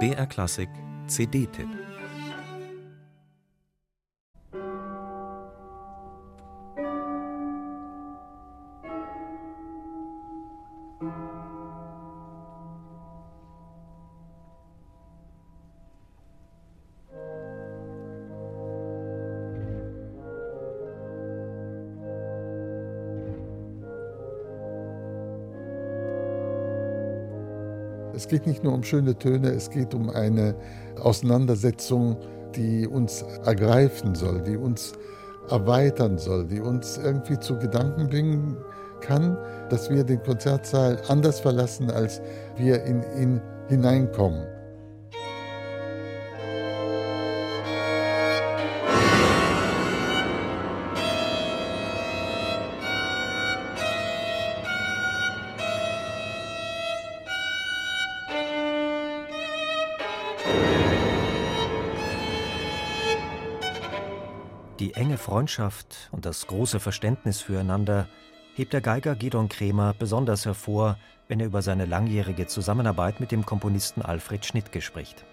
BR Klassik CD-Tipp Es geht nicht nur um schöne Töne, es geht um eine Auseinandersetzung, die uns ergreifen soll, die uns erweitern soll, die uns irgendwie zu Gedanken bringen kann, dass wir den Konzertsaal anders verlassen, als wir in ihn hineinkommen. Die enge Freundschaft und das große Verständnis füreinander hebt der Geiger Gidon Kremer besonders hervor, wenn er über seine langjährige Zusammenarbeit mit dem Komponisten Alfred Schnittke spricht.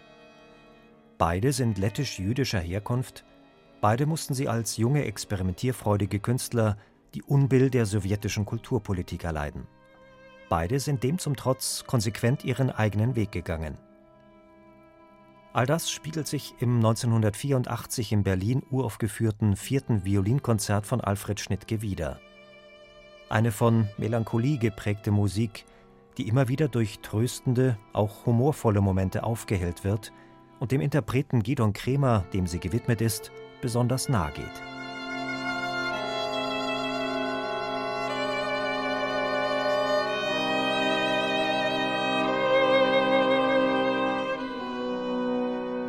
Beide sind lettisch-jüdischer Herkunft, beide mussten sie als junge experimentierfreudige Künstler die Unbill der sowjetischen Kulturpolitik erleiden. Beide sind dem zum Trotz konsequent ihren eigenen Weg gegangen – All das spiegelt sich im 1984 in Berlin uraufgeführten vierten Violinkonzert von Alfred Schnittke wider. Eine von Melancholie geprägte Musik, die immer wieder durch tröstende, auch humorvolle Momente aufgehellt wird und dem Interpreten Gidon Kremer, dem sie gewidmet ist, besonders nahe geht.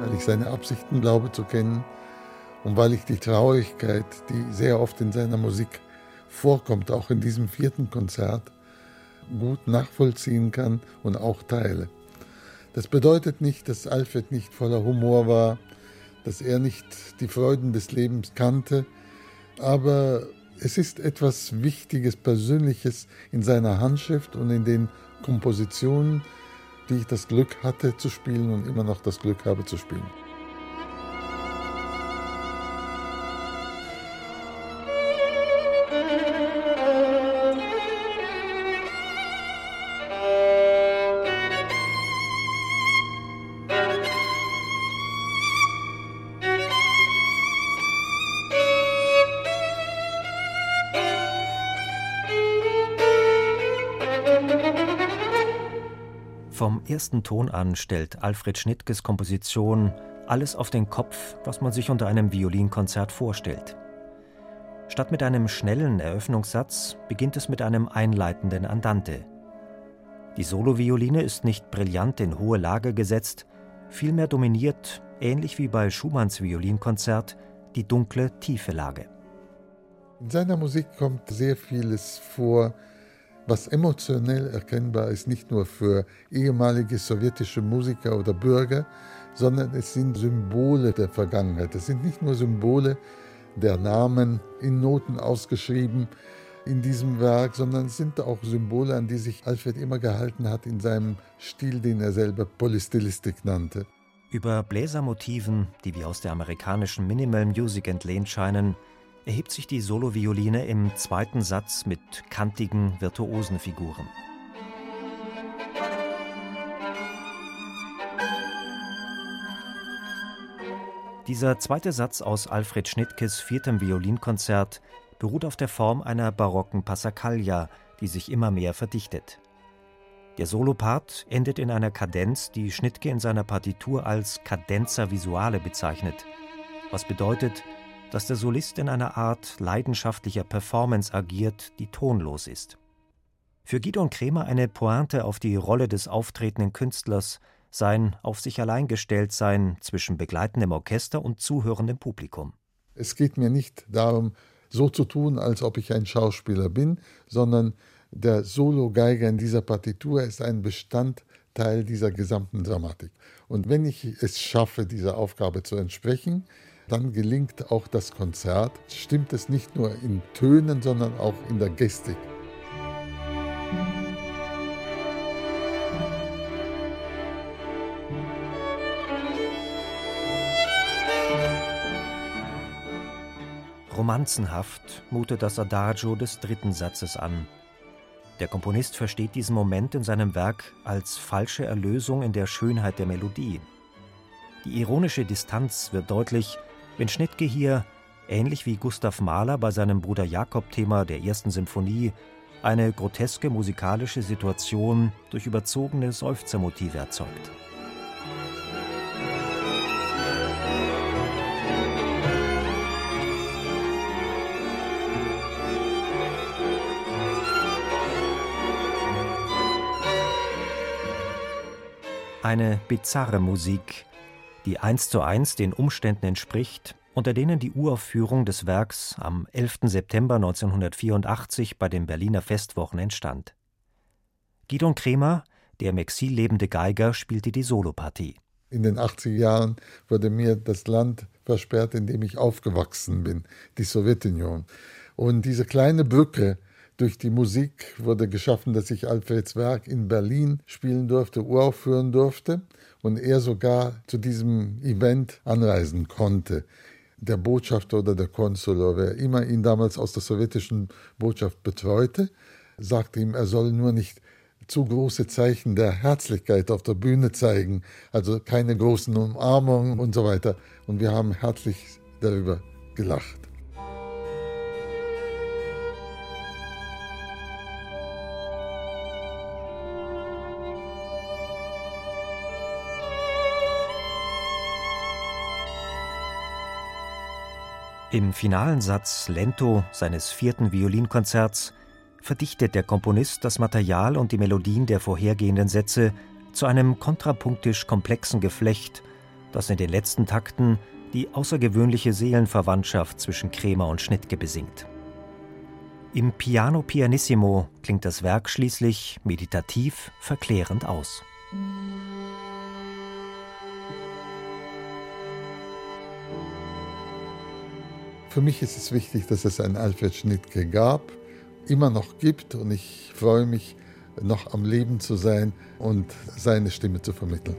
Weil ich seine Absichten glaube zu kennen und weil ich die Traurigkeit, die sehr oft in seiner Musik vorkommt, auch in diesem vierten Konzert, gut nachvollziehen kann und auch teile. Das bedeutet nicht, dass Alfred nicht voller Humor war, dass er nicht die Freuden des Lebens kannte, aber es ist etwas Wichtiges, Persönliches in seiner Handschrift und in den Kompositionen, die ich das Glück hatte zu spielen und immer noch das Glück habe zu spielen. Vom ersten Ton an stellt Alfred Schnittkes Komposition alles auf den Kopf, was man sich unter einem Violinkonzert vorstellt. Statt mit einem schnellen Eröffnungssatz beginnt es mit einem einleitenden Andante. Die Solovioline ist nicht brillant in hohe Lage gesetzt, vielmehr dominiert, ähnlich wie bei Schumanns Violinkonzert, die dunkle, tiefe Lage. In seiner Musik kommt sehr vieles vor, was emotionell erkennbar ist, nicht nur für ehemalige sowjetische Musiker oder Bürger, sondern es sind Symbole der Vergangenheit. Es sind nicht nur Symbole der Namen in Noten ausgeschrieben in diesem Werk, sondern es sind auch Symbole, an die sich Alfred immer gehalten hat in seinem Stil, den er selber Polystylistik nannte. Über Bläsermotiven, die wie aus der amerikanischen Minimal Music entlehnt scheinen, erhebt sich die Solovioline im zweiten Satz mit kantigen, virtuosen Figuren. Dieser zweite Satz aus Alfred Schnittkes viertem Violinkonzert beruht auf der Form einer barocken Passacaglia, die sich immer mehr verdichtet. Der Solopart endet in einer Kadenz, die Schnittke in seiner Partitur als Cadenza visuale bezeichnet, was bedeutet, dass der Solist in einer Art leidenschaftlicher Performance agiert, die tonlos ist. Für Gidon Kremer eine Pointe auf die Rolle des auftretenden Künstlers, sein auf sich allein gestellt sein zwischen begleitendem Orchester und zuhörendem Publikum. Es geht mir nicht darum, so zu tun, als ob ich ein Schauspieler bin, sondern der Solo-Geiger in dieser Partitur ist ein Bestandteil dieser gesamten Dramatik. Und wenn ich es schaffe, dieser Aufgabe zu entsprechen, dann gelingt auch das Konzert. Stimmt es nicht nur in Tönen, sondern auch in der Gestik. Romanzenhaft mutet das Adagio des dritten Satzes an. Der Komponist versteht diesen Moment in seinem Werk als falsche Erlösung in der Schönheit der Melodie. Die ironische Distanz wird deutlich, wenn Schnittke hier, ähnlich wie Gustav Mahler bei seinem Bruder Jakob-Thema der ersten Sinfonie, eine groteske musikalische Situation durch überzogene Seufzermotive erzeugt. Eine bizarre Musik, die eins zu eins den Umständen entspricht, unter denen die Uraufführung des Werks am 11. September 1984 bei den Berliner Festwochen entstand. Gidon Kremer, der im Exil lebende Geiger, spielte die Solopartie. In den 80er Jahren wurde mir das Land versperrt, in dem ich aufgewachsen bin, die Sowjetunion. Und diese kleine Brücke durch die Musik wurde geschaffen, dass ich Alfreds Werk in Berlin spielen durfte, uraufführen durfte und er sogar zu diesem Event anreisen konnte. Der Botschafter oder der Konsul wer immer ihn damals aus der sowjetischen Botschaft betreute, sagte ihm, er solle nur nicht zu große Zeichen der Herzlichkeit auf der Bühne zeigen, also keine großen Umarmungen und so weiter. Und wir haben herzlich darüber gelacht. Im finalen Satz Lento seines vierten Violinkonzerts verdichtet der Komponist das Material und die Melodien der vorhergehenden Sätze zu einem kontrapunktisch komplexen Geflecht, das in den letzten Takten die außergewöhnliche Seelenverwandtschaft zwischen Krämer und Schnittke besingt. Im Piano Pianissimo klingt das Werk schließlich meditativ verklärend aus. Für mich ist es wichtig, dass es einen Alfred Schnittke gab, immer noch gibt und ich freue mich, noch am Leben zu sein und seine Stimme zu vermitteln.